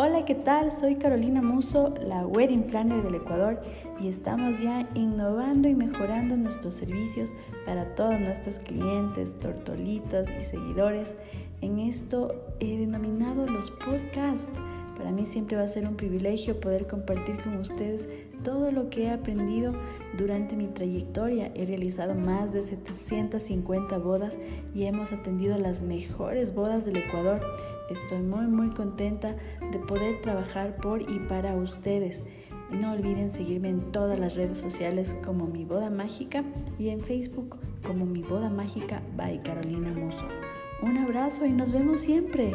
Hola, ¿qué tal? Soy Carolina Muso, la Wedding Planner del Ecuador y estamos ya innovando y mejorando nuestros servicios para todos nuestros clientes, tortolitas y seguidores. En esto he denominado los podcasts. Para mí siempre va a ser un privilegio poder compartir con ustedes todo lo que he aprendido durante mi trayectoria. He realizado más de 750 bodas y hemos atendido las mejores bodas del Ecuador. Estoy muy muy contenta de poder trabajar por y para ustedes. No olviden seguirme en todas las redes sociales como Mi Boda Mágica y en Facebook como Mi Boda Mágica by Carolina Muso. Un abrazo y nos vemos siempre.